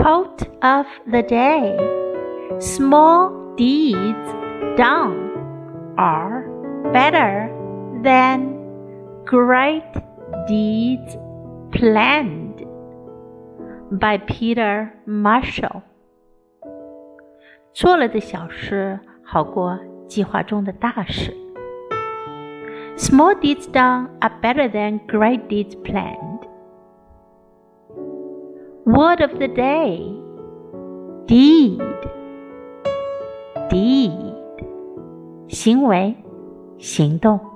Quote of the day Small deeds done are better than great deeds planned. By Peter Marshall. 做了的小事好过计划中的大事。Small deeds done are better than great deeds planned. Word of the day deed deed 行为行动。